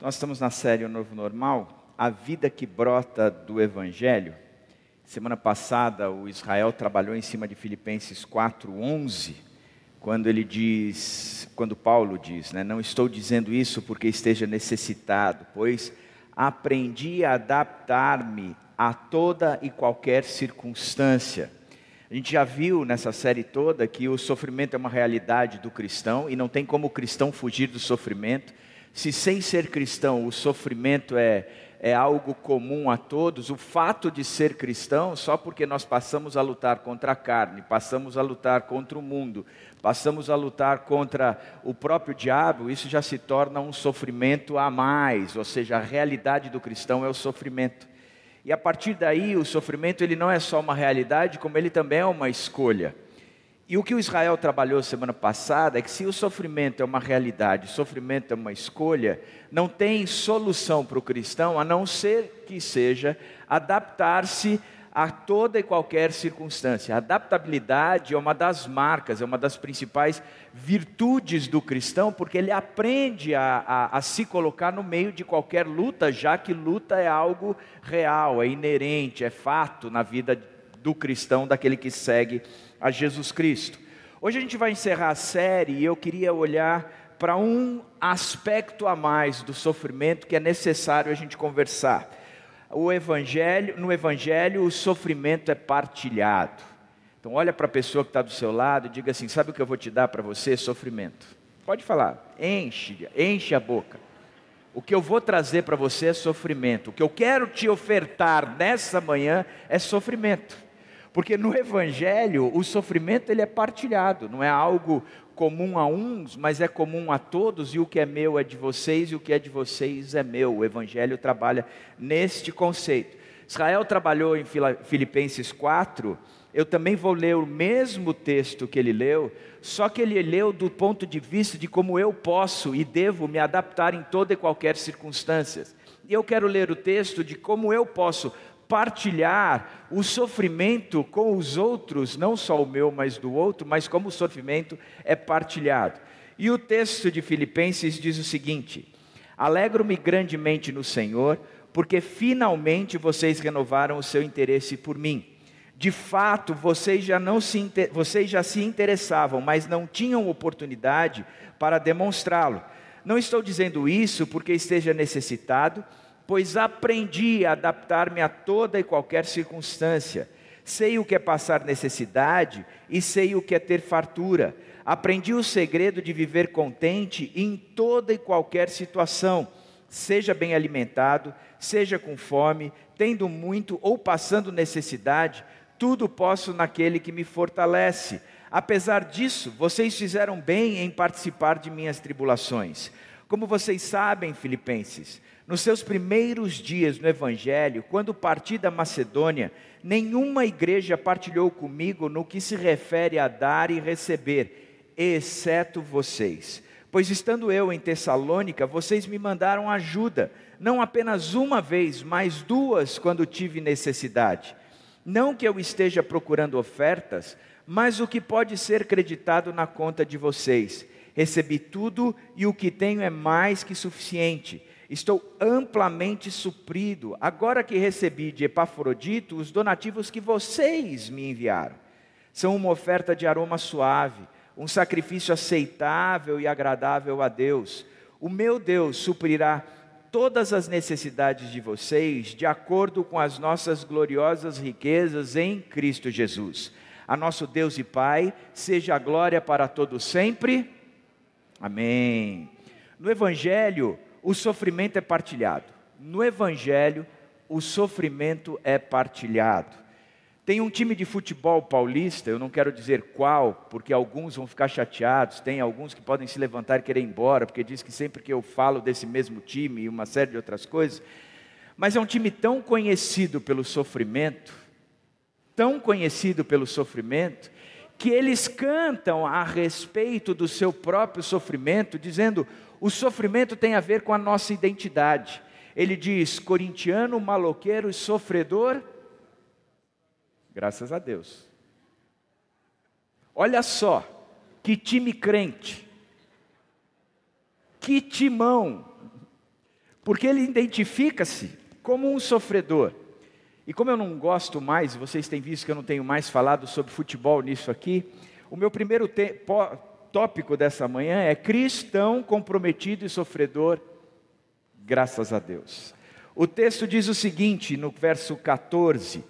Nós estamos na série O Novo Normal, a vida que brota do Evangelho. Semana passada, o Israel trabalhou em cima de Filipenses 4:11, quando ele diz, quando Paulo diz, né, não estou dizendo isso porque esteja necessitado, pois aprendi a adaptar-me a toda e qualquer circunstância. A gente já viu nessa série toda que o sofrimento é uma realidade do cristão e não tem como o cristão fugir do sofrimento. Se sem ser cristão o sofrimento é, é algo comum a todos, o fato de ser cristão, só porque nós passamos a lutar contra a carne, passamos a lutar contra o mundo, passamos a lutar contra o próprio diabo, isso já se torna um sofrimento a mais, ou seja, a realidade do cristão é o sofrimento. E a partir daí, o sofrimento ele não é só uma realidade, como ele também é uma escolha. E o que o Israel trabalhou semana passada é que se o sofrimento é uma realidade, o sofrimento é uma escolha, não tem solução para o cristão a não ser que seja adaptar-se a toda e qualquer circunstância. A adaptabilidade é uma das marcas, é uma das principais virtudes do cristão, porque ele aprende a, a, a, se colocar no meio de qualquer luta, já que luta é algo real, é inerente, é fato na vida do cristão, daquele que segue a Jesus Cristo. Hoje a gente vai encerrar a série e eu queria olhar para um aspecto a mais do sofrimento que é necessário a gente conversar. O evangelho, no evangelho o sofrimento é partilhado. Então olha para a pessoa que está do seu lado e diga assim: sabe o que eu vou te dar para você? Sofrimento. Pode falar, enche, enche a boca. O que eu vou trazer para você é sofrimento. O que eu quero te ofertar nessa manhã é sofrimento. Porque no evangelho o sofrimento ele é partilhado, não é algo comum a uns, mas é comum a todos, e o que é meu é de vocês e o que é de vocês é meu. O evangelho trabalha neste conceito. Israel trabalhou em Filipenses 4, eu também vou ler o mesmo texto que ele leu, só que ele leu do ponto de vista de como eu posso e devo me adaptar em toda e qualquer circunstância. E eu quero ler o texto de como eu posso partilhar o sofrimento com os outros, não só o meu, mas do outro, mas como o sofrimento é partilhado. E o texto de Filipenses diz o seguinte: Alegro-me grandemente no Senhor, porque finalmente vocês renovaram o seu interesse por mim. De fato, vocês já, não se, vocês já se interessavam, mas não tinham oportunidade para demonstrá-lo. Não estou dizendo isso porque esteja necessitado, pois aprendi a adaptar-me a toda e qualquer circunstância. Sei o que é passar necessidade e sei o que é ter fartura. Aprendi o segredo de viver contente em toda e qualquer situação, seja bem alimentado, seja com fome, tendo muito ou passando necessidade, tudo posso naquele que me fortalece. Apesar disso, vocês fizeram bem em participar de minhas tribulações. Como vocês sabem, Filipenses, nos seus primeiros dias no Evangelho, quando parti da Macedônia, nenhuma igreja partilhou comigo no que se refere a dar e receber, exceto vocês. Pois estando eu em Tessalônica, vocês me mandaram ajuda, não apenas uma vez, mas duas quando tive necessidade. Não que eu esteja procurando ofertas, mas o que pode ser creditado na conta de vocês. Recebi tudo e o que tenho é mais que suficiente Estou amplamente suprido, agora que recebi de Epafrodito os donativos que vocês me enviaram. São uma oferta de aroma suave, um sacrifício aceitável e agradável a Deus. O meu Deus suprirá todas as necessidades de vocês, de acordo com as nossas gloriosas riquezas em Cristo Jesus. A nosso Deus e Pai, seja a glória para todos sempre. Amém. No Evangelho, o sofrimento é partilhado. No Evangelho, o sofrimento é partilhado. Tem um time de futebol paulista, eu não quero dizer qual, porque alguns vão ficar chateados, tem alguns que podem se levantar e querer ir embora, porque diz que sempre que eu falo desse mesmo time e uma série de outras coisas, mas é um time tão conhecido pelo sofrimento, tão conhecido pelo sofrimento, que eles cantam a respeito do seu próprio sofrimento, dizendo: o sofrimento tem a ver com a nossa identidade. Ele diz: corintiano, maloqueiro e sofredor. Graças a Deus. Olha só, que time crente, que timão. porque ele identifica-se como um sofredor. E como eu não gosto mais, vocês têm visto que eu não tenho mais falado sobre futebol nisso aqui, o meu primeiro tópico dessa manhã é cristão comprometido e sofredor, graças a Deus. O texto diz o seguinte, no verso 14: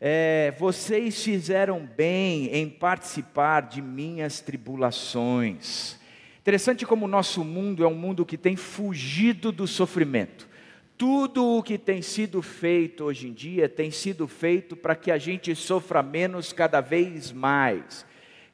é, Vocês fizeram bem em participar de minhas tribulações. Interessante como o nosso mundo é um mundo que tem fugido do sofrimento. Tudo o que tem sido feito hoje em dia tem sido feito para que a gente sofra menos cada vez mais.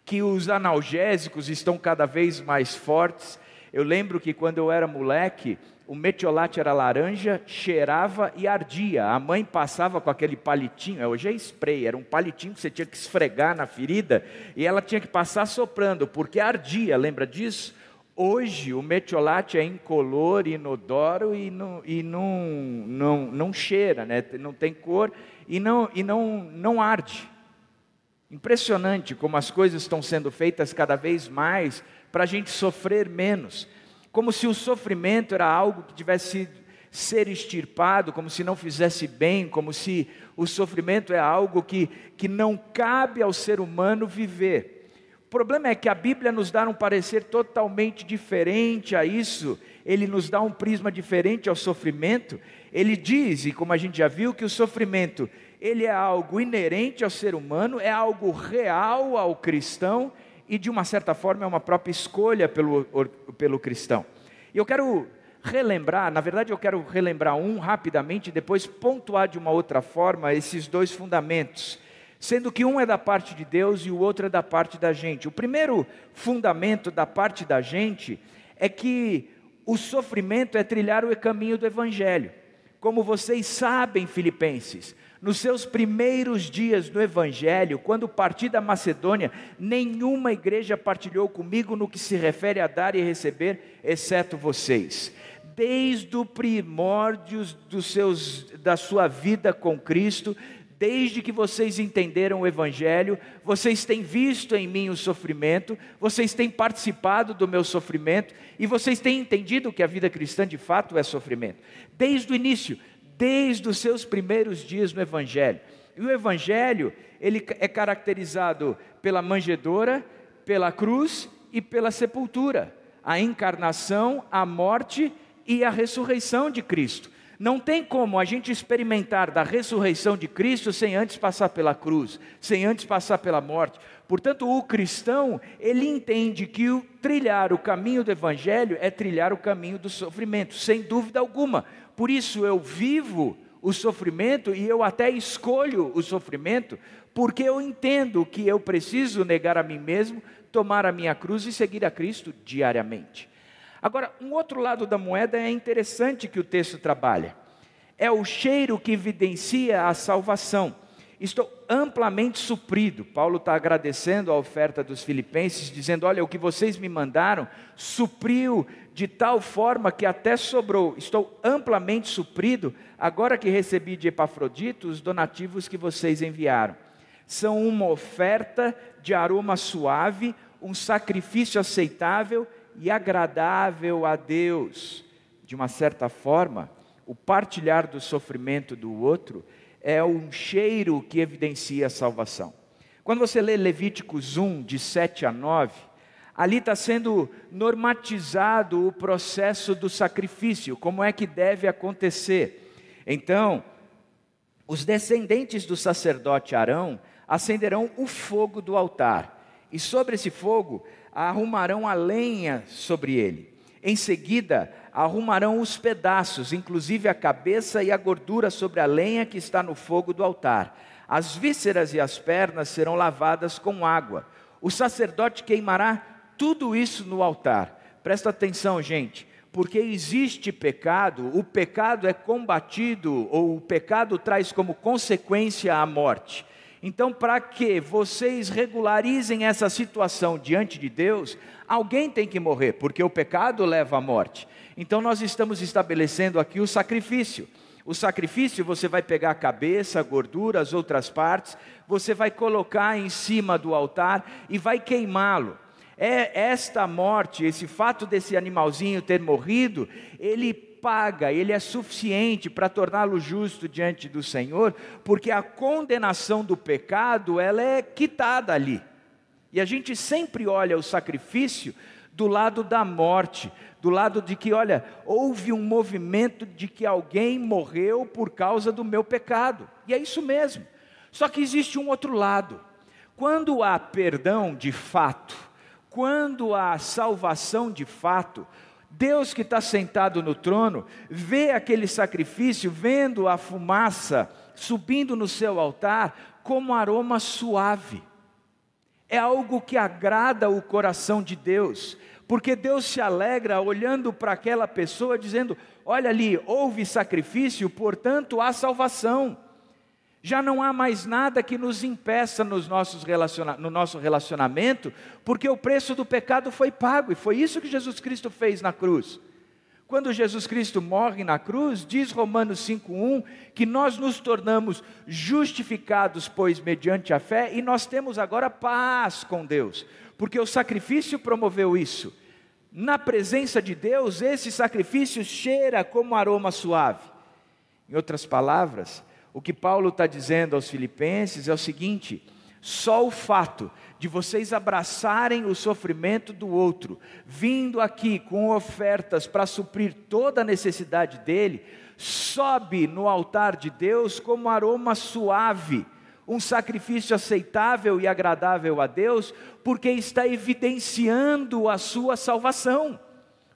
Que os analgésicos estão cada vez mais fortes. Eu lembro que quando eu era moleque, o metiolate era laranja, cheirava e ardia. A mãe passava com aquele palitinho, hoje é spray, era um palitinho que você tinha que esfregar na ferida e ela tinha que passar soprando, porque ardia, lembra disso? Hoje o metiolate é incolor, inodoro e não, e não, não, não cheira, né? não tem cor e, não, e não, não arde. Impressionante como as coisas estão sendo feitas cada vez mais para a gente sofrer menos como se o sofrimento era algo que tivesse ser extirpado, como se não fizesse bem, como se o sofrimento é algo que, que não cabe ao ser humano viver. O problema é que a Bíblia nos dá um parecer totalmente diferente a isso, ele nos dá um prisma diferente ao sofrimento. Ele diz, e como a gente já viu, que o sofrimento ele é algo inerente ao ser humano, é algo real ao cristão e de uma certa forma é uma própria escolha pelo, pelo cristão. E eu quero relembrar, na verdade eu quero relembrar um rapidamente e depois pontuar de uma outra forma esses dois fundamentos, sendo que um é da parte de Deus e o outro é da parte da gente. O primeiro fundamento da parte da gente é que o sofrimento é trilhar o caminho do evangelho. Como vocês sabem, filipenses, nos seus primeiros dias no Evangelho, quando parti da Macedônia, nenhuma igreja partilhou comigo no que se refere a dar e receber, exceto vocês. Desde o primórdio dos seus, da sua vida com Cristo, desde que vocês entenderam o Evangelho, vocês têm visto em mim o sofrimento, vocês têm participado do meu sofrimento e vocês têm entendido que a vida cristã de fato é sofrimento. Desde o início, desde os seus primeiros dias no Evangelho. E o Evangelho, ele é caracterizado pela manjedoura, pela cruz e pela sepultura, a encarnação, a morte e a ressurreição de Cristo. Não tem como a gente experimentar da ressurreição de Cristo sem antes passar pela cruz, sem antes passar pela morte. Portanto, o cristão, ele entende que o trilhar o caminho do evangelho é trilhar o caminho do sofrimento, sem dúvida alguma. Por isso eu vivo o sofrimento e eu até escolho o sofrimento, porque eu entendo que eu preciso negar a mim mesmo, tomar a minha cruz e seguir a Cristo diariamente. Agora, um outro lado da moeda é interessante que o texto trabalha. É o cheiro que evidencia a salvação. Estou amplamente suprido. Paulo está agradecendo a oferta dos filipenses, dizendo: Olha, o que vocês me mandaram supriu de tal forma que até sobrou. Estou amplamente suprido, agora que recebi de Epafrodito os donativos que vocês enviaram. São uma oferta de aroma suave, um sacrifício aceitável e agradável a Deus. De uma certa forma, o partilhar do sofrimento do outro é um cheiro que evidencia a salvação. Quando você lê Levíticos 1, de 7 a 9, ali está sendo normatizado o processo do sacrifício, como é que deve acontecer. Então, os descendentes do sacerdote Arão acenderão o fogo do altar, e sobre esse fogo arrumarão a lenha sobre ele. Em seguida, arrumarão os pedaços, inclusive a cabeça e a gordura sobre a lenha que está no fogo do altar. As vísceras e as pernas serão lavadas com água. O sacerdote queimará tudo isso no altar. Presta atenção, gente, porque existe pecado, o pecado é combatido, ou o pecado traz como consequência a morte. Então, para que vocês regularizem essa situação diante de Deus, alguém tem que morrer, porque o pecado leva à morte. Então nós estamos estabelecendo aqui o sacrifício. O sacrifício você vai pegar a cabeça, a gordura, as outras partes, você vai colocar em cima do altar e vai queimá-lo. É esta morte, esse fato desse animalzinho ter morrido, ele paga, ele é suficiente para torná-lo justo diante do Senhor, porque a condenação do pecado, ela é quitada ali. E a gente sempre olha o sacrifício do lado da morte, do lado de que, olha, houve um movimento de que alguém morreu por causa do meu pecado. E é isso mesmo. Só que existe um outro lado. Quando há perdão de fato, quando há salvação de fato, Deus que está sentado no trono, vê aquele sacrifício, vendo a fumaça subindo no seu altar, como aroma suave. É algo que agrada o coração de Deus, porque Deus se alegra olhando para aquela pessoa, dizendo: Olha ali, houve sacrifício, portanto há salvação. Já não há mais nada que nos impeça nos nossos relaciona no nosso relacionamento, porque o preço do pecado foi pago, e foi isso que Jesus Cristo fez na cruz. Quando Jesus Cristo morre na cruz, diz Romanos 5,1 que nós nos tornamos justificados, pois mediante a fé, e nós temos agora paz com Deus, porque o sacrifício promoveu isso. Na presença de Deus, esse sacrifício cheira como aroma suave. Em outras palavras, o que Paulo está dizendo aos Filipenses é o seguinte: só o fato de vocês abraçarem o sofrimento do outro, vindo aqui com ofertas para suprir toda a necessidade dele, sobe no altar de Deus como aroma suave, um sacrifício aceitável e agradável a Deus, porque está evidenciando a sua salvação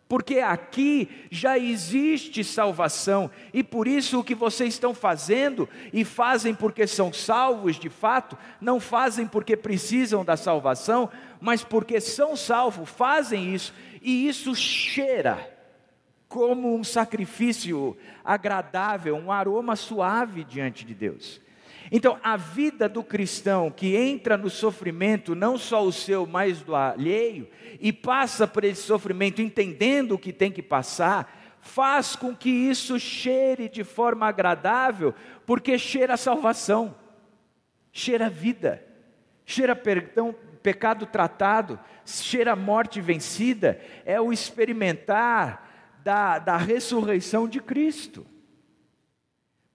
porque aqui já existe salvação, e por isso o que vocês estão fazendo, e fazem porque são salvos de fato, não fazem porque precisam da salvação, mas porque são salvos, fazem isso, e isso cheira como um sacrifício agradável, um aroma suave diante de Deus. Então, a vida do cristão que entra no sofrimento, não só o seu, mas do alheio, e passa por esse sofrimento entendendo o que tem que passar, faz com que isso cheire de forma agradável, porque cheira salvação, cheira vida, cheira perdão, pecado tratado, cheira morte vencida, é o experimentar da, da ressurreição de Cristo.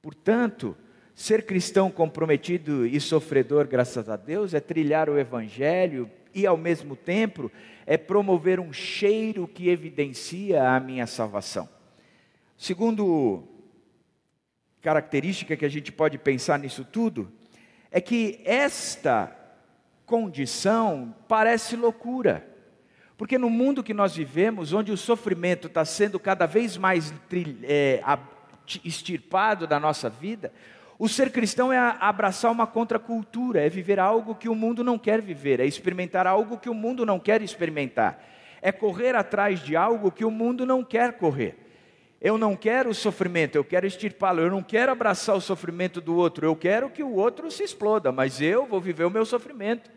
Portanto, Ser cristão comprometido e sofredor, graças a Deus, é trilhar o Evangelho e, ao mesmo tempo, é promover um cheiro que evidencia a minha salvação. Segundo característica que a gente pode pensar nisso tudo é que esta condição parece loucura. Porque no mundo que nós vivemos, onde o sofrimento está sendo cada vez mais é, extirpado da nossa vida, o ser cristão é abraçar uma contracultura, é viver algo que o mundo não quer viver, é experimentar algo que o mundo não quer experimentar, é correr atrás de algo que o mundo não quer correr. Eu não quero o sofrimento, eu quero extirpá-lo, eu não quero abraçar o sofrimento do outro, eu quero que o outro se exploda, mas eu vou viver o meu sofrimento.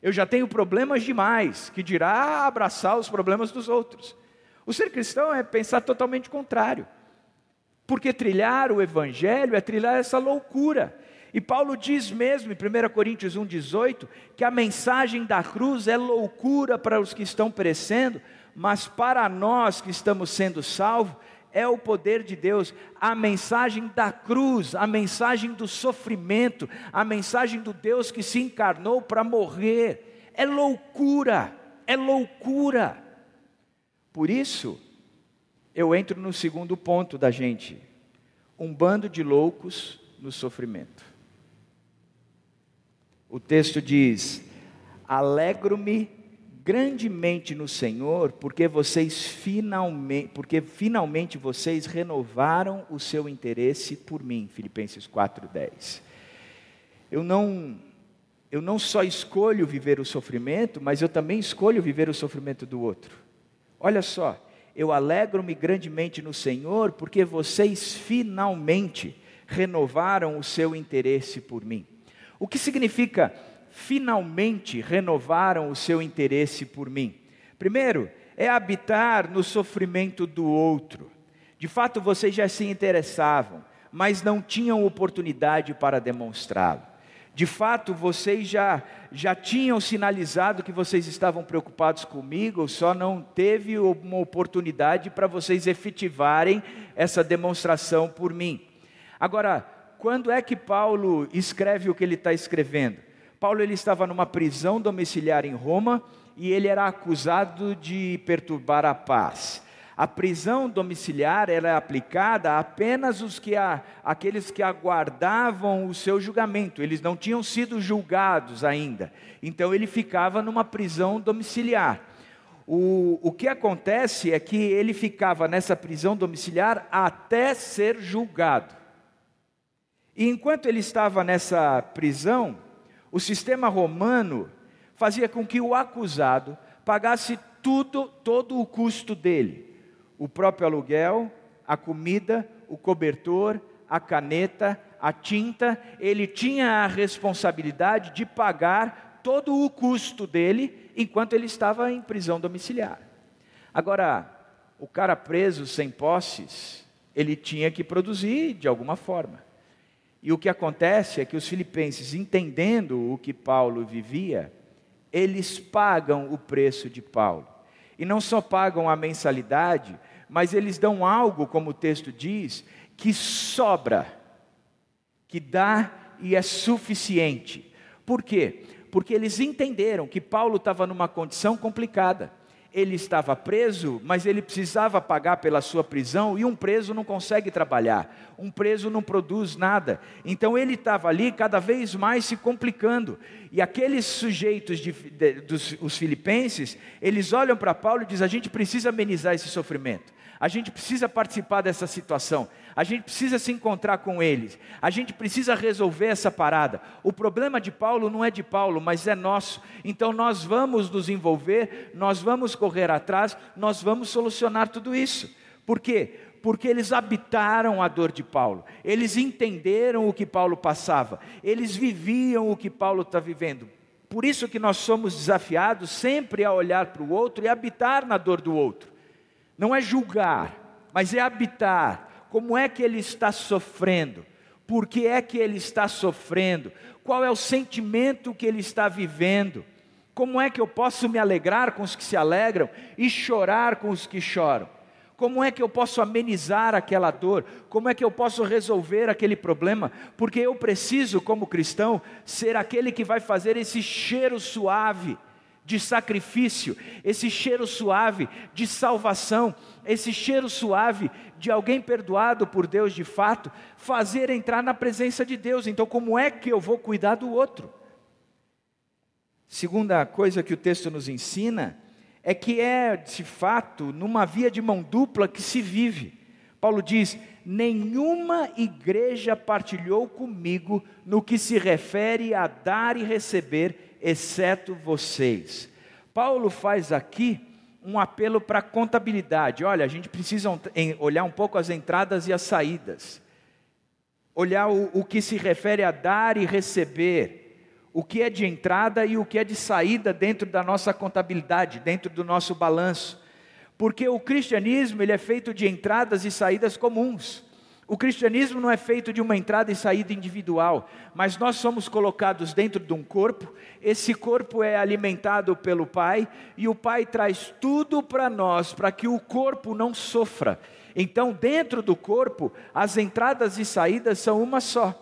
Eu já tenho problemas demais, que dirá abraçar os problemas dos outros. O ser cristão é pensar totalmente contrário. Porque trilhar o Evangelho é trilhar essa loucura. E Paulo diz mesmo em 1 Coríntios 1,18 que a mensagem da cruz é loucura para os que estão perecendo, mas para nós que estamos sendo salvos, é o poder de Deus. A mensagem da cruz, a mensagem do sofrimento, a mensagem do Deus que se encarnou para morrer, é loucura, é loucura. Por isso, eu entro no segundo ponto da gente: um bando de loucos no sofrimento. O texto diz: Alegro-me grandemente no Senhor, porque vocês finalmente, porque finalmente vocês renovaram o seu interesse por mim. Filipenses 4:10. Eu não eu não só escolho viver o sofrimento, mas eu também escolho viver o sofrimento do outro. Olha só, eu alegro-me grandemente no Senhor, porque vocês finalmente renovaram o seu interesse por mim. O que significa finalmente renovaram o seu interesse por mim? Primeiro, é habitar no sofrimento do outro. De fato, vocês já se interessavam, mas não tinham oportunidade para demonstrá-lo. De fato, vocês já, já tinham sinalizado que vocês estavam preocupados comigo, só não teve uma oportunidade para vocês efetivarem essa demonstração por mim. Agora, quando é que Paulo escreve o que ele está escrevendo? Paulo ele estava numa prisão domiciliar em Roma e ele era acusado de perturbar a paz. A prisão domiciliar era aplicada a apenas os que a, aqueles que aguardavam o seu julgamento. Eles não tinham sido julgados ainda. Então ele ficava numa prisão domiciliar. O, o que acontece é que ele ficava nessa prisão domiciliar até ser julgado. E enquanto ele estava nessa prisão, o sistema romano fazia com que o acusado pagasse tudo, todo o custo dele o próprio aluguel, a comida, o cobertor, a caneta, a tinta, ele tinha a responsabilidade de pagar todo o custo dele enquanto ele estava em prisão domiciliar. Agora, o cara preso sem posses, ele tinha que produzir de alguma forma. E o que acontece é que os filipenses, entendendo o que Paulo vivia, eles pagam o preço de Paulo. E não só pagam a mensalidade, mas eles dão algo, como o texto diz, que sobra, que dá e é suficiente. Por quê? Porque eles entenderam que Paulo estava numa condição complicada ele estava preso, mas ele precisava pagar pela sua prisão, e um preso não consegue trabalhar, um preso não produz nada. Então ele estava ali cada vez mais se complicando. E aqueles sujeitos, de, de, dos, os filipenses, eles olham para Paulo e dizem: a gente precisa amenizar esse sofrimento. A gente precisa participar dessa situação, a gente precisa se encontrar com eles, a gente precisa resolver essa parada. O problema de Paulo não é de Paulo, mas é nosso. Então nós vamos nos envolver, nós vamos correr atrás, nós vamos solucionar tudo isso. Por quê? Porque eles habitaram a dor de Paulo, eles entenderam o que Paulo passava, eles viviam o que Paulo está vivendo. Por isso que nós somos desafiados sempre a olhar para o outro e habitar na dor do outro. Não é julgar, mas é habitar. Como é que ele está sofrendo? Por que é que ele está sofrendo? Qual é o sentimento que ele está vivendo? Como é que eu posso me alegrar com os que se alegram e chorar com os que choram? Como é que eu posso amenizar aquela dor? Como é que eu posso resolver aquele problema? Porque eu preciso, como cristão, ser aquele que vai fazer esse cheiro suave de sacrifício, esse cheiro suave de salvação, esse cheiro suave de alguém perdoado por Deus de fato, fazer entrar na presença de Deus. Então, como é que eu vou cuidar do outro? Segunda coisa que o texto nos ensina é que é, de fato, numa via de mão dupla que se vive. Paulo diz: nenhuma igreja partilhou comigo no que se refere a dar e receber exceto vocês. Paulo faz aqui um apelo para contabilidade. Olha, a gente precisa olhar um pouco as entradas e as saídas, olhar o, o que se refere a dar e receber, o que é de entrada e o que é de saída dentro da nossa contabilidade, dentro do nosso balanço. Porque o cristianismo ele é feito de entradas e saídas comuns. O cristianismo não é feito de uma entrada e saída individual, mas nós somos colocados dentro de um corpo, esse corpo é alimentado pelo Pai, e o Pai traz tudo para nós, para que o corpo não sofra. Então, dentro do corpo, as entradas e saídas são uma só.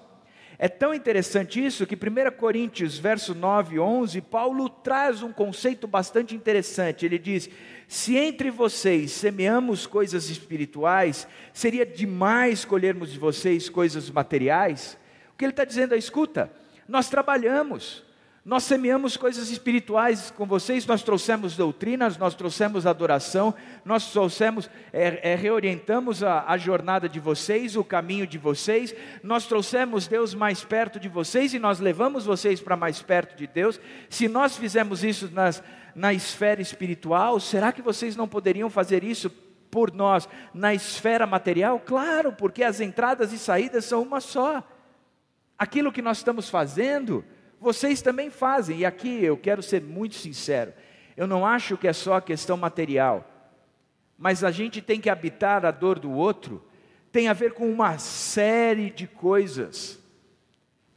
É tão interessante isso que 1 Coríntios, verso 9 e 11, Paulo traz um conceito bastante interessante. Ele diz: Se entre vocês semeamos coisas espirituais, seria demais colhermos de vocês coisas materiais? O que ele está dizendo é: escuta, nós trabalhamos, nós semeamos coisas espirituais com vocês, nós trouxemos doutrinas, nós trouxemos adoração, nós trouxemos, é, é, reorientamos a, a jornada de vocês, o caminho de vocês, nós trouxemos Deus mais perto de vocês e nós levamos vocês para mais perto de Deus. Se nós fizemos isso nas, na esfera espiritual, será que vocês não poderiam fazer isso por nós na esfera material? Claro, porque as entradas e saídas são uma só. Aquilo que nós estamos fazendo vocês também fazem, e aqui eu quero ser muito sincero, eu não acho que é só questão material, mas a gente tem que habitar a dor do outro, tem a ver com uma série de coisas.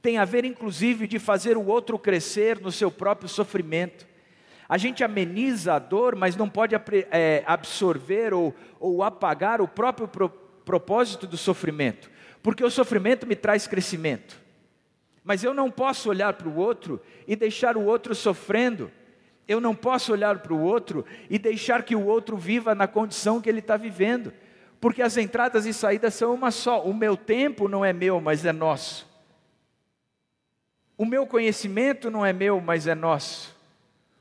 tem a ver inclusive de fazer o outro crescer no seu próprio sofrimento. A gente ameniza a dor, mas não pode é, absorver ou, ou apagar o próprio pro, propósito do sofrimento, porque o sofrimento me traz crescimento. Mas eu não posso olhar para o outro e deixar o outro sofrendo. Eu não posso olhar para o outro e deixar que o outro viva na condição que ele está vivendo, porque as entradas e saídas são uma só. O meu tempo não é meu, mas é nosso. O meu conhecimento não é meu, mas é nosso.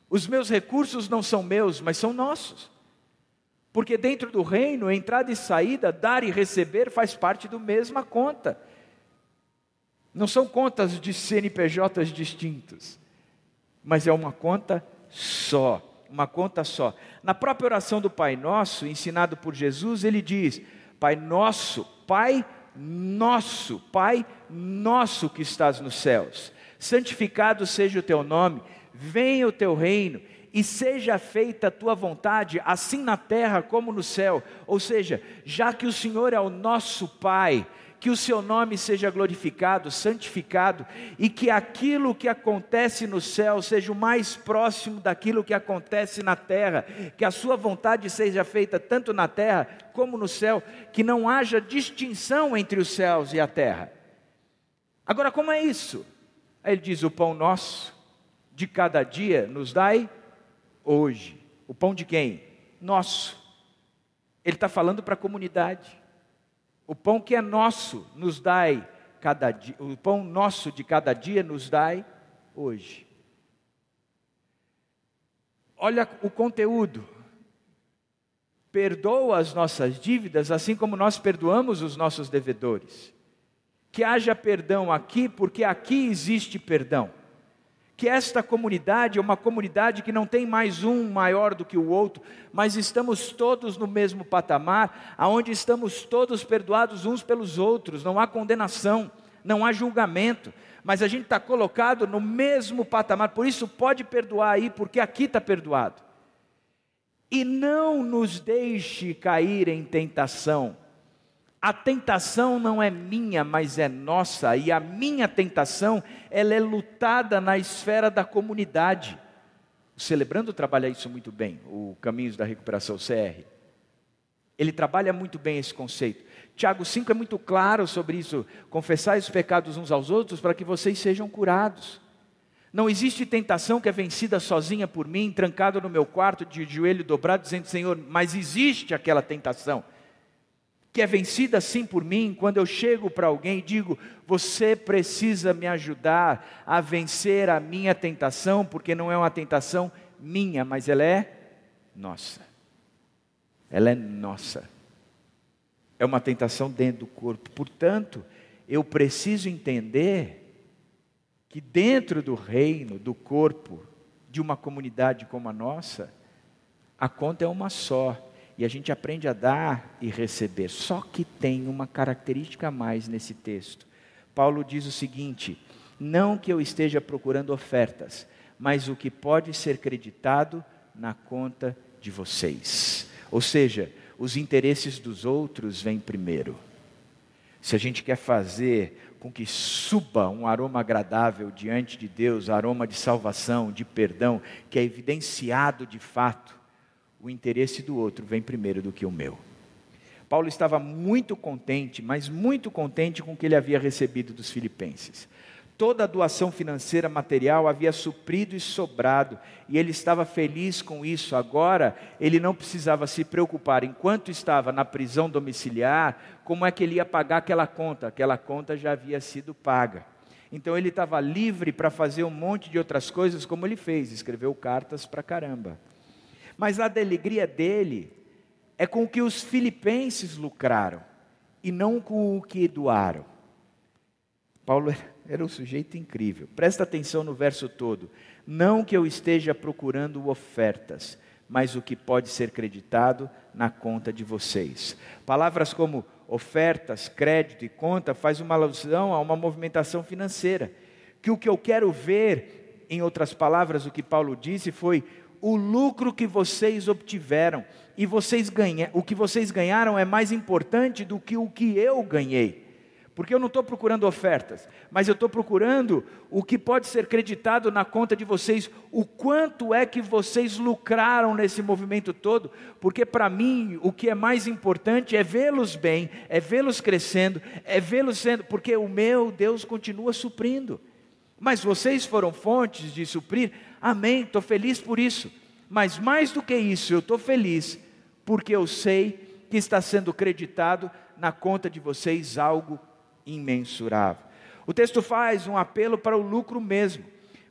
Os meus recursos não são meus, mas são nossos. Porque dentro do reino, entrada e saída, dar e receber faz parte da mesma conta. Não são contas de CNPJs distintos, mas é uma conta só, uma conta só. Na própria oração do Pai Nosso, ensinado por Jesus, ele diz: Pai Nosso, Pai Nosso, Pai Nosso que estás nos céus santificado seja o teu nome, venha o teu reino e seja feita a tua vontade, assim na terra como no céu. Ou seja, já que o Senhor é o nosso Pai, que o seu nome seja glorificado, santificado, e que aquilo que acontece no céu seja o mais próximo daquilo que acontece na terra, que a sua vontade seja feita tanto na terra como no céu, que não haja distinção entre os céus e a terra. Agora, como é isso? Aí ele diz: O pão nosso de cada dia nos dai hoje. O pão de quem? Nosso. Ele está falando para a comunidade. O pão que é nosso nos dai cada dia, o pão nosso de cada dia nos dai hoje. Olha o conteúdo. Perdoa as nossas dívidas, assim como nós perdoamos os nossos devedores que haja perdão aqui, porque aqui existe perdão. Que esta comunidade é uma comunidade que não tem mais um maior do que o outro, mas estamos todos no mesmo patamar, aonde estamos todos perdoados uns pelos outros, não há condenação, não há julgamento, mas a gente está colocado no mesmo patamar, por isso pode perdoar aí, porque aqui está perdoado. E não nos deixe cair em tentação, a tentação não é minha, mas é nossa, e a minha tentação, ela é lutada na esfera da comunidade. O Celebrando trabalha isso muito bem, o Caminhos da Recuperação CR. Ele trabalha muito bem esse conceito. Tiago 5 é muito claro sobre isso. Confessai os pecados uns aos outros para que vocês sejam curados. Não existe tentação que é vencida sozinha por mim, trancado no meu quarto, de joelho dobrado, dizendo: Senhor, mas existe aquela tentação que é vencida sim por mim, quando eu chego para alguém e digo: Você precisa me ajudar a vencer a minha tentação, porque não é uma tentação minha, mas ela é nossa. Ela é nossa. É uma tentação dentro do corpo. Portanto, eu preciso entender que dentro do reino, do corpo, de uma comunidade como a nossa, a conta é uma só e a gente aprende a dar e receber. Só que tem uma característica a mais nesse texto. Paulo diz o seguinte: não que eu esteja procurando ofertas, mas o que pode ser creditado na conta de vocês. Ou seja, os interesses dos outros vêm primeiro. Se a gente quer fazer com que suba um aroma agradável diante de Deus, aroma de salvação, de perdão, que é evidenciado de fato, o interesse do outro vem primeiro do que o meu. Paulo estava muito contente, mas muito contente com o que ele havia recebido dos filipenses. Toda a doação financeira material havia suprido e sobrado, e ele estava feliz com isso. Agora, ele não precisava se preocupar, enquanto estava na prisão domiciliar, como é que ele ia pagar aquela conta. Aquela conta já havia sido paga. Então, ele estava livre para fazer um monte de outras coisas, como ele fez, escreveu cartas para caramba. Mas a alegria dele é com o que os filipenses lucraram e não com o que doaram. Paulo era um sujeito incrível. Presta atenção no verso todo. Não que eu esteja procurando ofertas, mas o que pode ser creditado na conta de vocês. Palavras como ofertas, crédito e conta faz uma alusão a uma movimentação financeira. Que o que eu quero ver, em outras palavras, o que Paulo disse foi o lucro que vocês obtiveram e vocês ganha, o que vocês ganharam é mais importante do que o que eu ganhei. porque eu não estou procurando ofertas, mas eu estou procurando o que pode ser creditado na conta de vocês, o quanto é que vocês lucraram nesse movimento todo, porque para mim o que é mais importante é vê-los bem, é vê-los crescendo, é vê-los sendo, porque o meu Deus continua suprindo. Mas vocês foram fontes de suprir, amém, estou feliz por isso. Mas mais do que isso, eu estou feliz porque eu sei que está sendo creditado na conta de vocês algo imensurável. O texto faz um apelo para o lucro mesmo,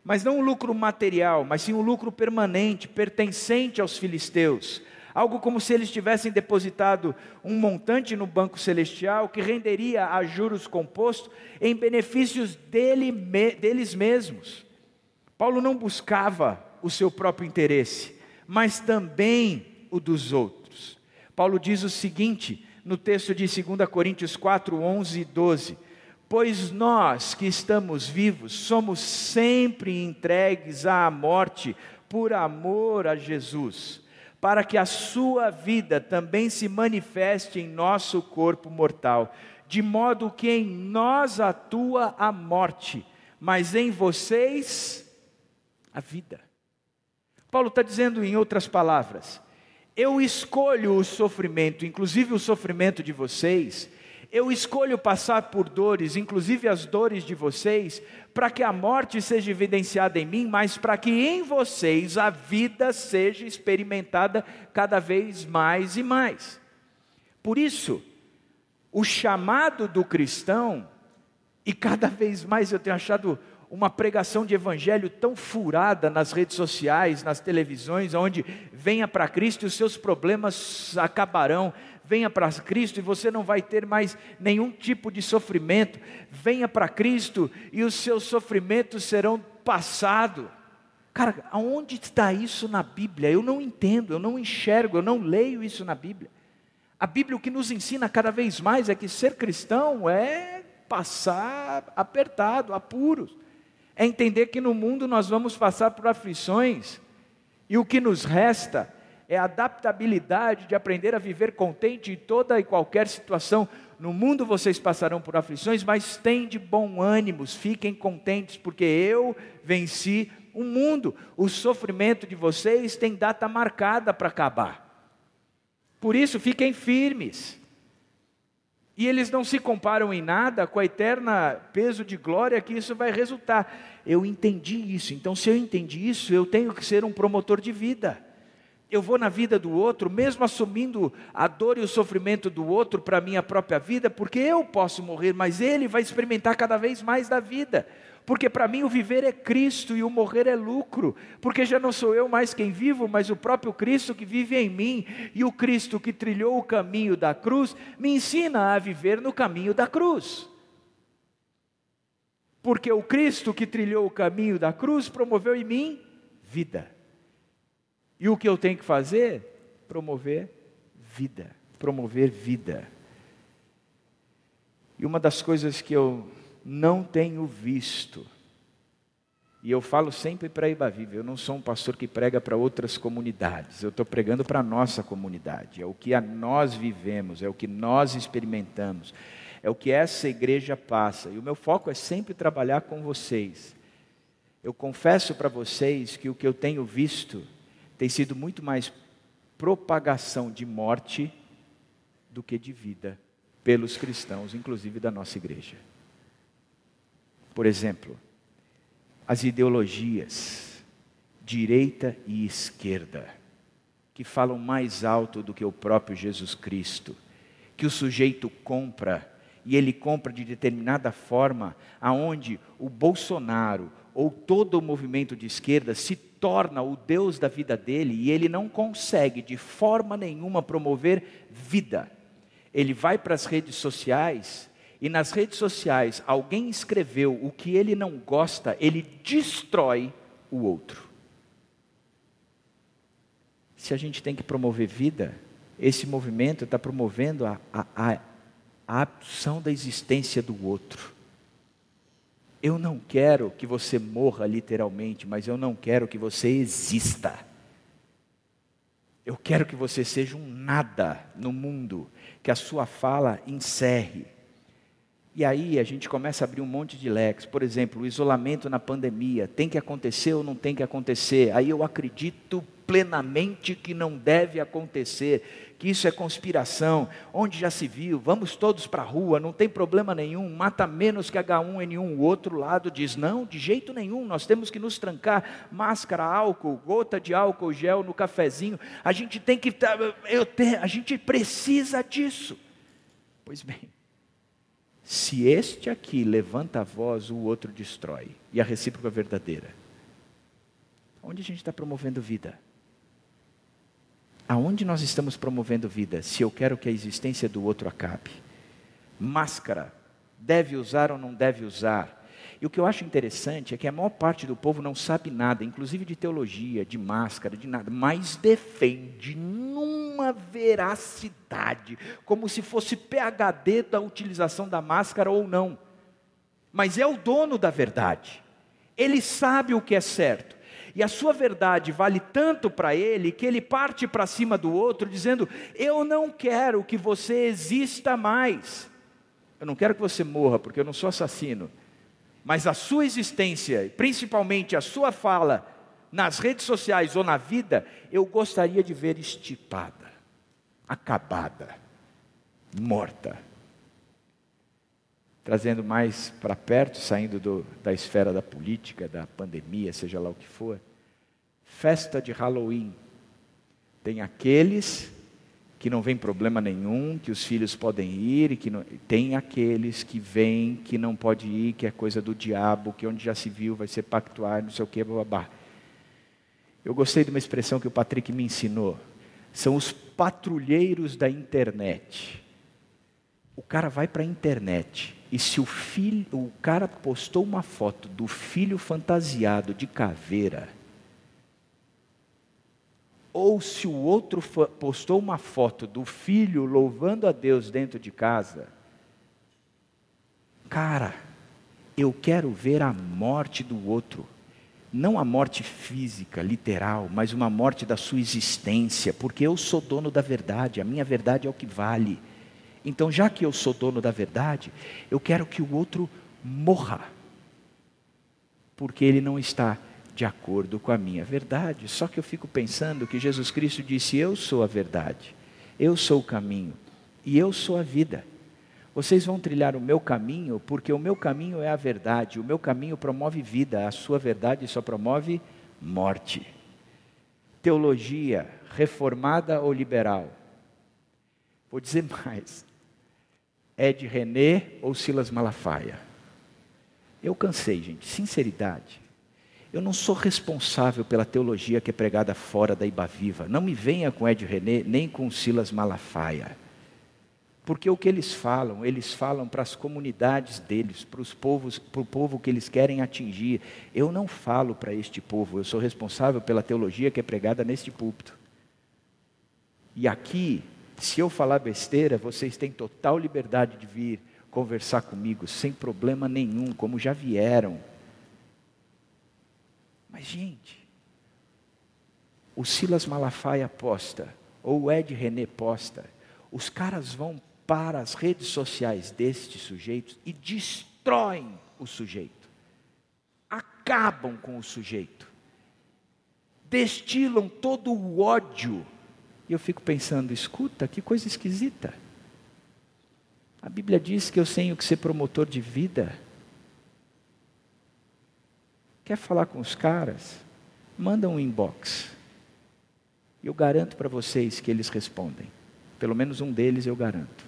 mas não um lucro material, mas sim um lucro permanente, pertencente aos filisteus. Algo como se eles tivessem depositado um montante no banco celestial que renderia a juros compostos em benefícios dele, deles mesmos. Paulo não buscava o seu próprio interesse, mas também o dos outros. Paulo diz o seguinte no texto de 2 Coríntios 4, 11 e 12: Pois nós que estamos vivos somos sempre entregues à morte por amor a Jesus, para que a sua vida também se manifeste em nosso corpo mortal, de modo que em nós atua a morte, mas em vocês a vida. Paulo está dizendo em outras palavras: eu escolho o sofrimento, inclusive o sofrimento de vocês, eu escolho passar por dores, inclusive as dores de vocês, para que a morte seja evidenciada em mim, mas para que em vocês a vida seja experimentada cada vez mais e mais. Por isso, o chamado do cristão, e cada vez mais eu tenho achado uma pregação de evangelho tão furada nas redes sociais, nas televisões, onde venha para Cristo e os seus problemas acabarão. Venha para Cristo e você não vai ter mais nenhum tipo de sofrimento. Venha para Cristo e os seus sofrimentos serão passados. Cara, aonde está isso na Bíblia? Eu não entendo, eu não enxergo, eu não leio isso na Bíblia. A Bíblia o que nos ensina cada vez mais é que ser cristão é passar apertado, apuros é entender que no mundo nós vamos passar por aflições, e o que nos resta é a adaptabilidade de aprender a viver contente em toda e qualquer situação. No mundo vocês passarão por aflições, mas tem de bom ânimo, fiquem contentes, porque eu venci o mundo. O sofrimento de vocês tem data marcada para acabar. Por isso, fiquem firmes. E eles não se comparam em nada com a eterna peso de glória que isso vai resultar. Eu entendi isso, então se eu entendi isso, eu tenho que ser um promotor de vida. Eu vou na vida do outro, mesmo assumindo a dor e o sofrimento do outro para a minha própria vida, porque eu posso morrer, mas ele vai experimentar cada vez mais da vida porque para mim o viver é Cristo e o morrer é lucro, porque já não sou eu mais quem vivo, mas o próprio Cristo que vive em mim, e o Cristo que trilhou o caminho da cruz me ensina a viver no caminho da cruz. Porque o Cristo que trilhou o caminho da cruz promoveu em mim vida. E o que eu tenho que fazer? Promover vida. Promover vida. E uma das coisas que eu não tenho visto. E eu falo sempre para Ibaviva, eu não sou um pastor que prega para outras comunidades, eu estou pregando para a nossa comunidade, é o que a nós vivemos, é o que nós experimentamos, é o que essa igreja passa, e o meu foco é sempre trabalhar com vocês. Eu confesso para vocês que o que eu tenho visto tem sido muito mais propagação de morte do que de vida pelos cristãos, inclusive da nossa igreja. Por exemplo, as ideologias, direita e esquerda, que falam mais alto do que o próprio Jesus Cristo, que o sujeito compra, e ele compra de determinada forma, aonde o Bolsonaro ou todo o movimento de esquerda se torna o Deus da vida dele e ele não consegue de forma nenhuma promover vida. Ele vai para as redes sociais e nas redes sociais alguém escreveu o que ele não gosta, ele destrói o outro. Se a gente tem que promover vida, esse movimento está promovendo a, a, a, a da existência do outro. Eu não quero que você morra literalmente, mas eu não quero que você exista. Eu quero que você seja um nada no mundo, que a sua fala encerre E aí a gente começa a abrir um monte de leques. Por exemplo, o isolamento na pandemia. Tem que acontecer ou não tem que acontecer? Aí eu acredito plenamente que não deve acontecer, que isso é conspiração. Onde já se viu? Vamos todos para a rua, não tem problema nenhum. Mata menos que H1N1. O outro lado diz: não, de jeito nenhum. Nós temos que nos trancar. Máscara, álcool, gota de álcool gel no cafezinho. A gente tem que. Eu te, a gente precisa disso. Pois bem. Se este aqui levanta a voz, o outro destrói. E a recíproca é verdadeira. Onde a gente está promovendo vida? Aonde nós estamos promovendo vida? Se eu quero que a existência do outro acabe. Máscara, deve usar ou não deve usar? E o que eu acho interessante é que a maior parte do povo não sabe nada, inclusive de teologia, de máscara, de nada, mas defende numa veracidade, como se fosse PhD da utilização da máscara ou não. Mas é o dono da verdade. Ele sabe o que é certo. E a sua verdade vale tanto para ele que ele parte para cima do outro dizendo: Eu não quero que você exista mais. Eu não quero que você morra, porque eu não sou assassino mas a sua existência, principalmente a sua fala nas redes sociais ou na vida, eu gostaria de ver estipada, acabada, morta. Trazendo mais para perto, saindo do, da esfera da política, da pandemia, seja lá o que for. Festa de Halloween. Tem aqueles que não vem problema nenhum, que os filhos podem ir, e que não... tem aqueles que vêm, que não pode ir, que é coisa do diabo, que onde já se viu vai ser pactuar, não sei o que, babá. Eu gostei de uma expressão que o Patrick me ensinou. São os patrulheiros da internet. O cara vai para a internet e se o filho, o cara postou uma foto do filho fantasiado de caveira, ou se o outro postou uma foto do filho louvando a Deus dentro de casa, cara, eu quero ver a morte do outro. Não a morte física, literal, mas uma morte da sua existência, porque eu sou dono da verdade, a minha verdade é o que vale. Então, já que eu sou dono da verdade, eu quero que o outro morra, porque ele não está de acordo com a minha verdade. Só que eu fico pensando que Jesus Cristo disse: Eu sou a verdade, eu sou o caminho e eu sou a vida. Vocês vão trilhar o meu caminho, porque o meu caminho é a verdade, o meu caminho promove vida, a sua verdade só promove morte. Teologia reformada ou liberal? Vou dizer mais: Ed René ou Silas Malafaia? Eu cansei, gente, sinceridade. Eu não sou responsável pela teologia que é pregada fora da Iba Viva. Não me venha com Ed René, nem com Silas Malafaia. Porque o que eles falam, eles falam para as comunidades deles, para os povos, para o povo que eles querem atingir. Eu não falo para este povo, eu sou responsável pela teologia que é pregada neste púlpito. E aqui, se eu falar besteira, vocês têm total liberdade de vir conversar comigo, sem problema nenhum, como já vieram. Gente, o Silas Malafaia posta, ou o Ed René posta, os caras vão para as redes sociais destes sujeitos e destroem o sujeito, acabam com o sujeito, destilam todo o ódio. E eu fico pensando, escuta, que coisa esquisita. A Bíblia diz que eu tenho que ser promotor de vida. Quer falar com os caras? Manda um inbox. Eu garanto para vocês que eles respondem. Pelo menos um deles eu garanto.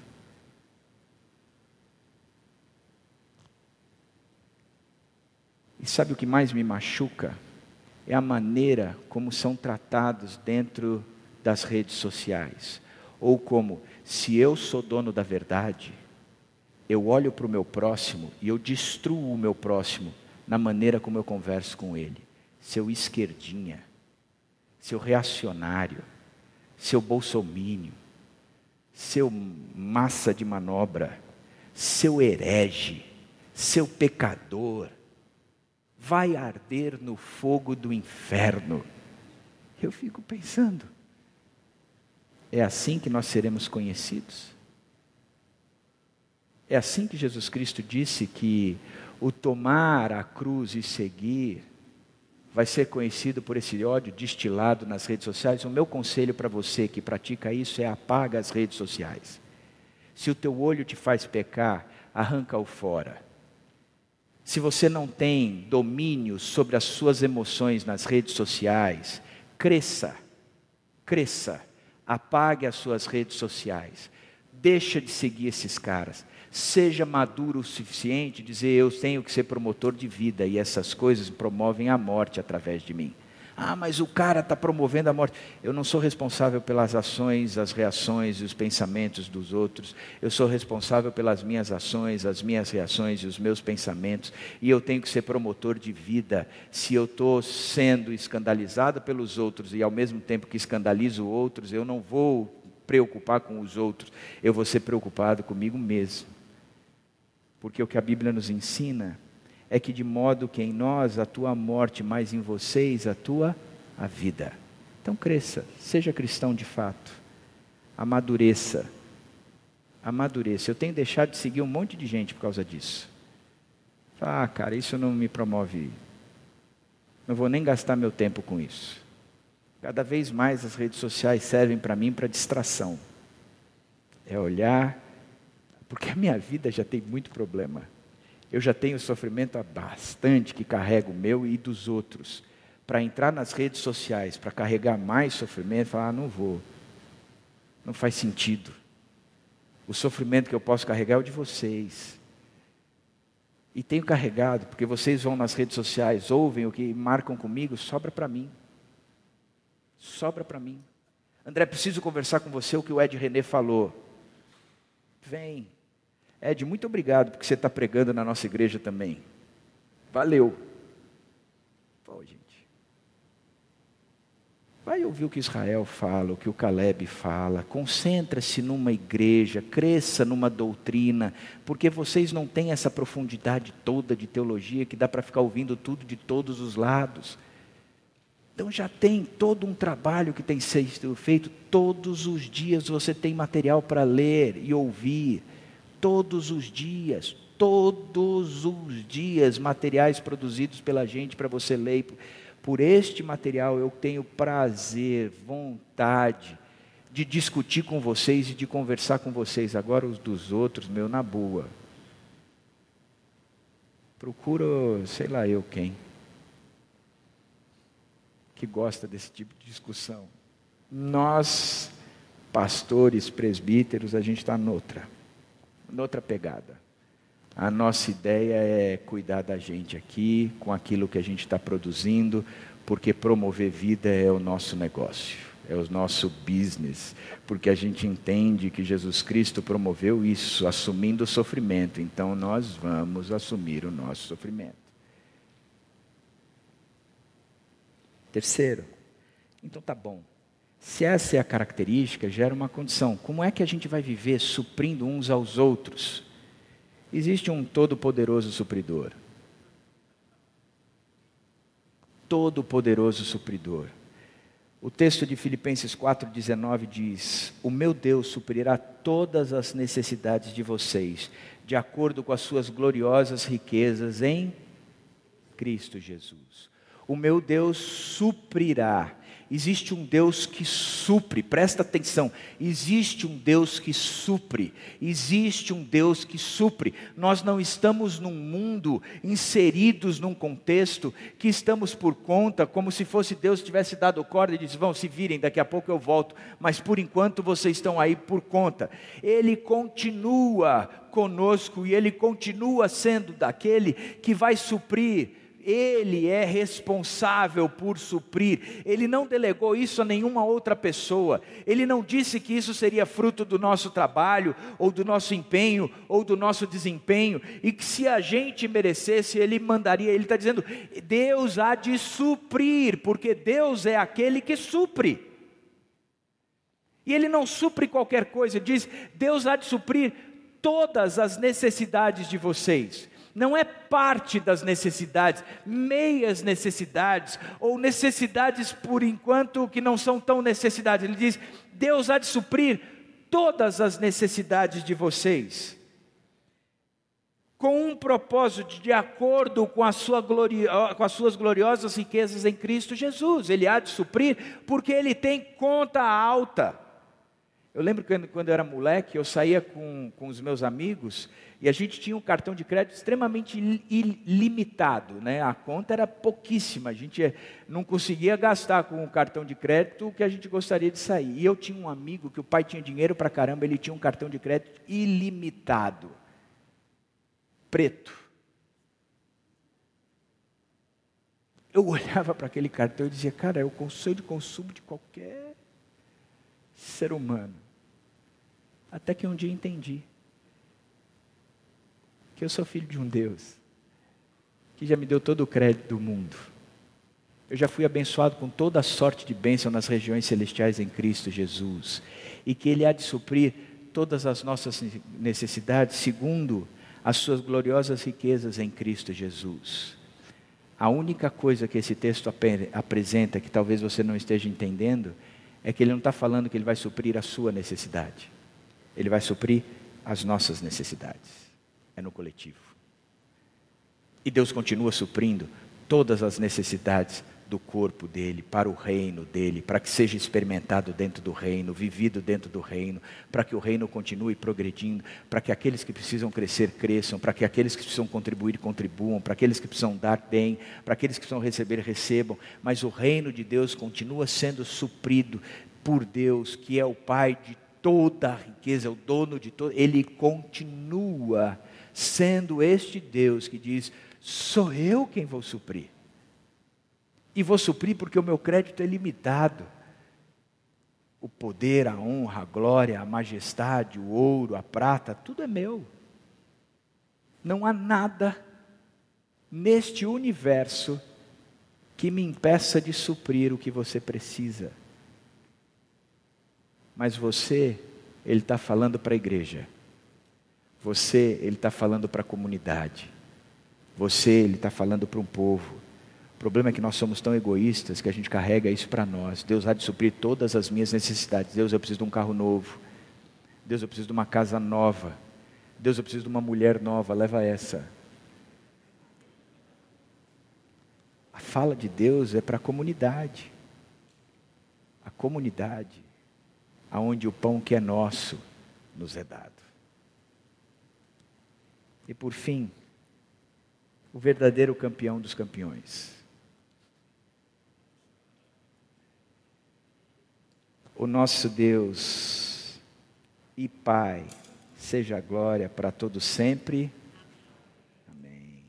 E sabe o que mais me machuca? É a maneira como são tratados dentro das redes sociais. Ou como, se eu sou dono da verdade, eu olho para o meu próximo e eu destruo o meu próximo na maneira como eu converso com ele. Seu esquerdinha, seu reacionário, seu bolsomínio, seu massa de manobra, seu herege, seu pecador, vai arder no fogo do inferno. Eu fico pensando, é assim que nós seremos conhecidos? É assim que Jesus Cristo disse que o tomar a cruz e seguir vai ser conhecido por esse ódio destilado nas redes sociais. O meu conselho para você que pratica isso é apaga as redes sociais. Se o teu olho te faz pecar, arranca-o fora. Se você não tem domínio sobre as suas emoções nas redes sociais, cresça, cresça, apague as suas redes sociais, deixa de seguir esses caras, seja maduro o suficiente, dizer eu tenho que ser promotor de vida e essas coisas promovem a morte através de mim. Ah, mas o cara está promovendo a morte. Eu não sou responsável pelas ações, as reações e os pensamentos dos outros. Eu sou responsável pelas minhas ações, as minhas reações e os meus pensamentos. E eu tenho que ser promotor de vida. Se eu estou sendo escandalizado pelos outros e ao mesmo tempo que escandalizo outros, eu não vou preocupar com os outros. Eu vou ser preocupado comigo mesmo. Porque o que a Bíblia nos ensina é que de modo que em nós a morte, mas em vocês atua a vida. Então cresça, seja cristão de fato, amadureça, amadureça. Eu tenho deixado de seguir um monte de gente por causa disso. Ah, cara, isso não me promove. Não vou nem gastar meu tempo com isso. Cada vez mais as redes sociais servem para mim para distração. É olhar, porque a minha vida já tem muito problema. Eu já tenho sofrimento bastante que carrego o meu e dos outros. Para entrar nas redes sociais, para carregar mais sofrimento, falar, ah, não vou. Não faz sentido. O sofrimento que eu posso carregar é o de vocês. E tenho carregado, porque vocês vão nas redes sociais, ouvem o que marcam comigo, sobra para mim. Sobra para mim. André, preciso conversar com você o que o Ed René falou. Vem. Ed, muito obrigado porque você está pregando na nossa igreja também. Valeu. Pô, gente. Vai ouvir o que Israel fala, o que o Caleb fala. Concentra-se numa igreja, cresça numa doutrina, porque vocês não têm essa profundidade toda de teologia que dá para ficar ouvindo tudo de todos os lados. Então já tem todo um trabalho que tem sido feito todos os dias. Você tem material para ler e ouvir todos os dias, todos os dias, materiais produzidos pela gente para você ler. Por este material eu tenho prazer, vontade de discutir com vocês e de conversar com vocês. Agora os dos outros, meu, na boa. Procuro, sei lá eu quem, que gosta desse tipo de discussão. Nós, pastores, presbíteros, a gente está noutra noutra pegada. A nossa ideia é cuidar da gente aqui, com aquilo que a gente está produzindo, porque promover vida é o nosso negócio, é o nosso business, porque a gente entende que Jesus Cristo promoveu isso, assumindo o sofrimento, então nós vamos assumir o nosso sofrimento. Terceiro, então tá bom. Se essa é a característica, gera uma condição. Como é que a gente vai viver suprindo uns aos outros? Existe um todo-poderoso supridor. Todo-poderoso supridor. O texto de Filipenses 4,19 diz: O meu Deus suprirá todas as necessidades de vocês, de acordo com as suas gloriosas riquezas em Cristo Jesus. O meu Deus suprirá Existe um Deus que supre, presta atenção. Existe um Deus que supre. Existe um Deus que supre. Nós não estamos num mundo inseridos num contexto que estamos por conta, como se fosse Deus tivesse dado corda e disse: Vão, se virem, daqui a pouco eu volto. Mas por enquanto vocês estão aí por conta. Ele continua conosco e ele continua sendo daquele que vai suprir ele é responsável por suprir. Ele não delegou isso a nenhuma outra pessoa. Ele não disse que isso seria fruto do nosso trabalho, ou do nosso empenho, ou do nosso desempenho, e que se a gente merecesse, ele mandaria. Ele está dizendo: Deus há de suprir, porque Deus é aquele que supre. E ele não supre qualquer coisa, ele diz: Deus há de suprir todas as necessidades de vocês não é parte das necessidades, meias necessidades, ou necessidades por enquanto que não são tão necessidades. Ele diz: Deus há de suprir todas as necessidades de vocês. com um propósito de acordo com, sua glorio, com as suas gloriosas riquezas em Cristo Jesus. Ele há de suprir porque ele tem conta alta. Eu lembro que quando eu era moleque, eu saía com, com os meus amigos e a gente tinha um cartão de crédito extremamente ilimitado, né? A conta era pouquíssima, a gente não conseguia gastar com o cartão de crédito o que a gente gostaria de sair. E eu tinha um amigo que o pai tinha dinheiro para caramba, ele tinha um cartão de crédito ilimitado, preto. Eu olhava para aquele cartão e dizia, cara, é o conselho de consumo de qualquer ser humano. Até que um dia entendi que eu sou filho de um Deus que já me deu todo o crédito do mundo. Eu já fui abençoado com toda a sorte de bênção nas regiões celestiais em Cristo Jesus. E que Ele há de suprir todas as nossas necessidades segundo as suas gloriosas riquezas em Cristo Jesus. A única coisa que esse texto apresenta, que talvez você não esteja entendendo, é que ele não está falando que ele vai suprir a sua necessidade. Ele vai suprir as nossas necessidades. É no coletivo. E Deus continua suprindo todas as necessidades do corpo dele, para o reino dele, para que seja experimentado dentro do reino, vivido dentro do reino, para que o reino continue progredindo, para que aqueles que precisam crescer cresçam, para que aqueles que precisam contribuir contribuam, para aqueles que precisam dar bem, para aqueles que precisam receber recebam, mas o reino de Deus continua sendo suprido por Deus, que é o Pai de toda a riqueza, o dono de todo, ele continua sendo este Deus que diz: sou eu quem vou suprir. E vou suprir porque o meu crédito é limitado. O poder, a honra, a glória, a majestade, o ouro, a prata, tudo é meu. Não há nada neste universo que me impeça de suprir o que você precisa. Mas você, ele está falando para a igreja. Você, ele está falando para a comunidade. Você, ele está falando para um povo. O problema é que nós somos tão egoístas que a gente carrega isso para nós. Deus há de suprir todas as minhas necessidades. Deus, eu preciso de um carro novo. Deus, eu preciso de uma casa nova. Deus, eu preciso de uma mulher nova. Leva essa. A fala de Deus é para a comunidade. A comunidade aonde o pão que é nosso nos é dado. E por fim, o verdadeiro campeão dos campeões. O nosso Deus e Pai, seja a glória para todo sempre. Amém.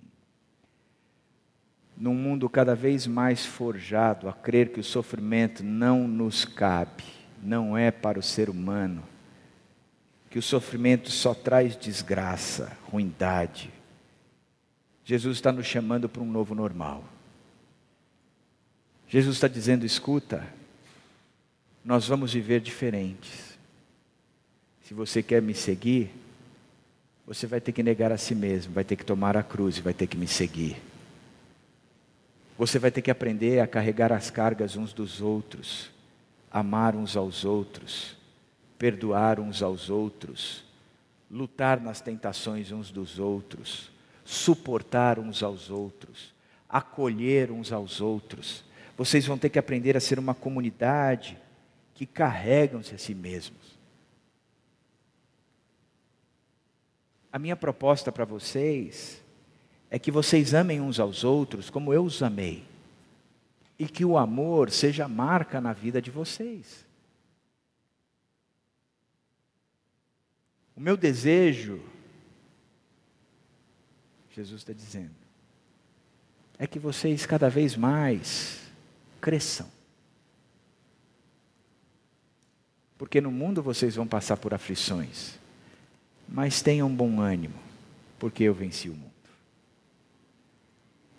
Num mundo cada vez mais forjado a crer que o sofrimento não nos cabe, não é para o ser humano, que o sofrimento só traz desgraça, ruindade. Jesus está nos chamando para um novo normal. Jesus está dizendo: escuta, nós vamos viver diferentes. Se você quer me seguir, você vai ter que negar a si mesmo, vai ter que tomar a cruz e vai ter que me seguir. Você vai ter que aprender a carregar as cargas uns dos outros amar uns aos outros, perdoar uns aos outros, lutar nas tentações uns dos outros, suportar uns aos outros, acolher uns aos outros. Vocês vão ter que aprender a ser uma comunidade que carregam-se a si mesmos. A minha proposta para vocês é que vocês amem uns aos outros como eu os amei e que o amor seja marca na vida de vocês. O meu desejo, Jesus está dizendo, é que vocês cada vez mais cresçam. Porque no mundo vocês vão passar por aflições, mas tenham bom ânimo, porque eu venci o mundo.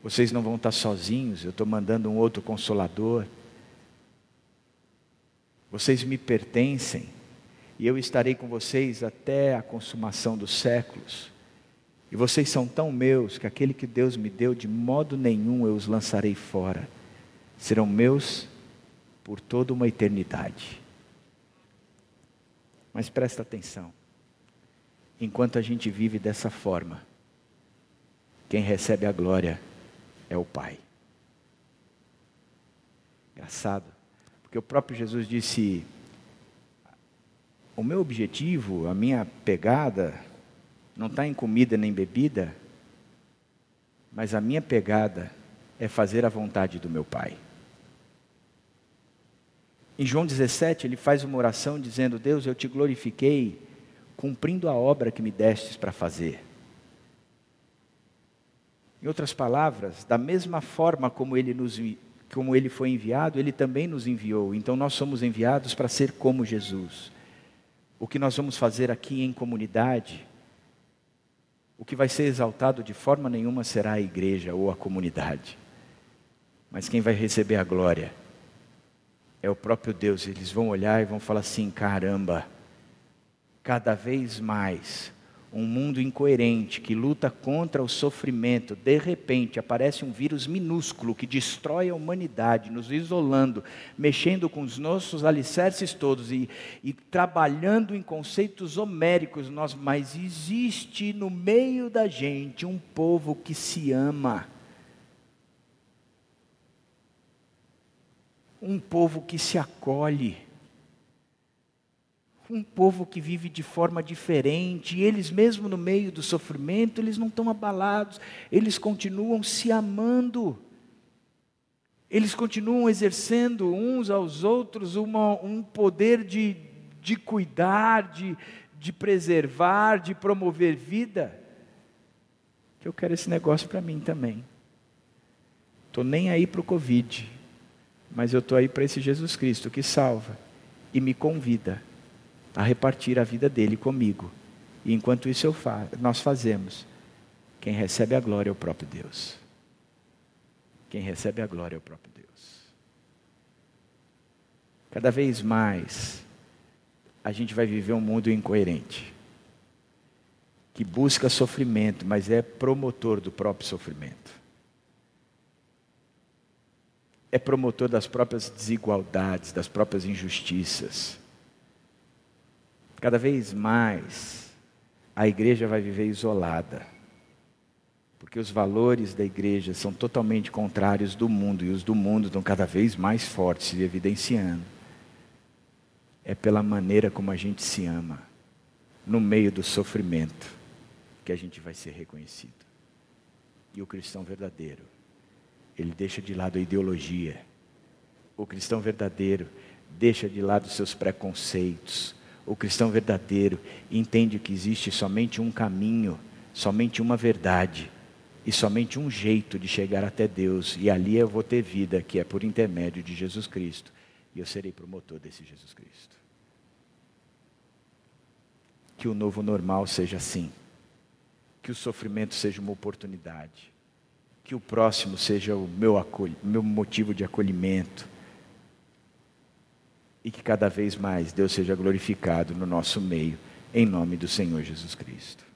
Vocês não vão estar sozinhos, eu estou mandando um outro consolador. Vocês me pertencem e eu estarei com vocês até a consumação dos séculos. E vocês são tão meus que aquele que Deus me deu, de modo nenhum eu os lançarei fora. Serão meus por toda uma eternidade. Mas presta atenção. Enquanto a gente vive dessa forma, Quem recebe a glória é o Pai. Engraçado, porque o próprio Jesus disse: o meu objetivo, a minha pegada, não está em comida nem bebida, mas a minha pegada é fazer a vontade do meu Pai. Em João 17, ele faz uma oração dizendo: Deus, eu te glorifiquei cumprindo a obra que me destes para fazer. Em outras palavras, da mesma forma como ele, nos, como ele foi enviado, ele também nos enviou. Então nós somos enviados para ser como Jesus. O que nós vamos fazer aqui em comunidade, o que vai ser exaltado de forma nenhuma será a igreja ou a comunidade. Mas quem vai receber a glória é o próprio Deus. Eles vão olhar e vão falar assim: caramba, cada vez mais um mundo incoerente que luta contra o sofrimento, de repente aparece um vírus minúsculo que destrói a humanidade, nos isolando, mexendo com os nossos alicerces todos e, e trabalhando em conceitos homéricos, nós, mas existe no meio da gente um povo que se ama. Um povo que se acolhe um povo que vive de forma diferente, e eles mesmo no meio do sofrimento, eles não estão abalados, eles continuam se amando. Eles continuam exercendo uns aos outros uma, um poder de, de cuidar, de, de preservar, de promover vida. Que eu quero esse negócio para mim também. Estou nem aí para o Covid, mas eu estou aí para esse Jesus Cristo que salva e me convida a repartir a vida dele comigo. E enquanto isso fa nós fazemos, quem recebe a glória é o próprio Deus. Quem recebe a glória é o próprio Deus. Cada vez mais a gente vai viver um mundo incoerente, que busca sofrimento, mas é promotor do próprio sofrimento. É promotor das próprias desigualdades, das próprias injustiças Cada vez mais a igreja vai viver isolada, porque os valores da igreja são totalmente contrários do mundo e os do mundo estão cada vez mais fortes se evidenciando. É pela maneira como a gente se ama, no meio do sofrimento, que a gente vai ser reconhecido. E o cristão verdadeiro, ele deixa de lado a ideologia. O cristão verdadeiro deixa de lado seus preconceitos, o cristão verdadeiro entende que existe somente um caminho, somente uma verdade e somente um jeito de chegar até Deus, e ali eu vou ter vida, que é por intermédio de Jesus Cristo, e eu serei promotor desse Jesus Cristo. Que o novo normal seja assim, que o sofrimento seja uma oportunidade, que o próximo seja o meu, meu motivo de acolhimento e que cada vez mais Deus seja glorificado no nosso meio, em nome do Senhor Jesus Cristo.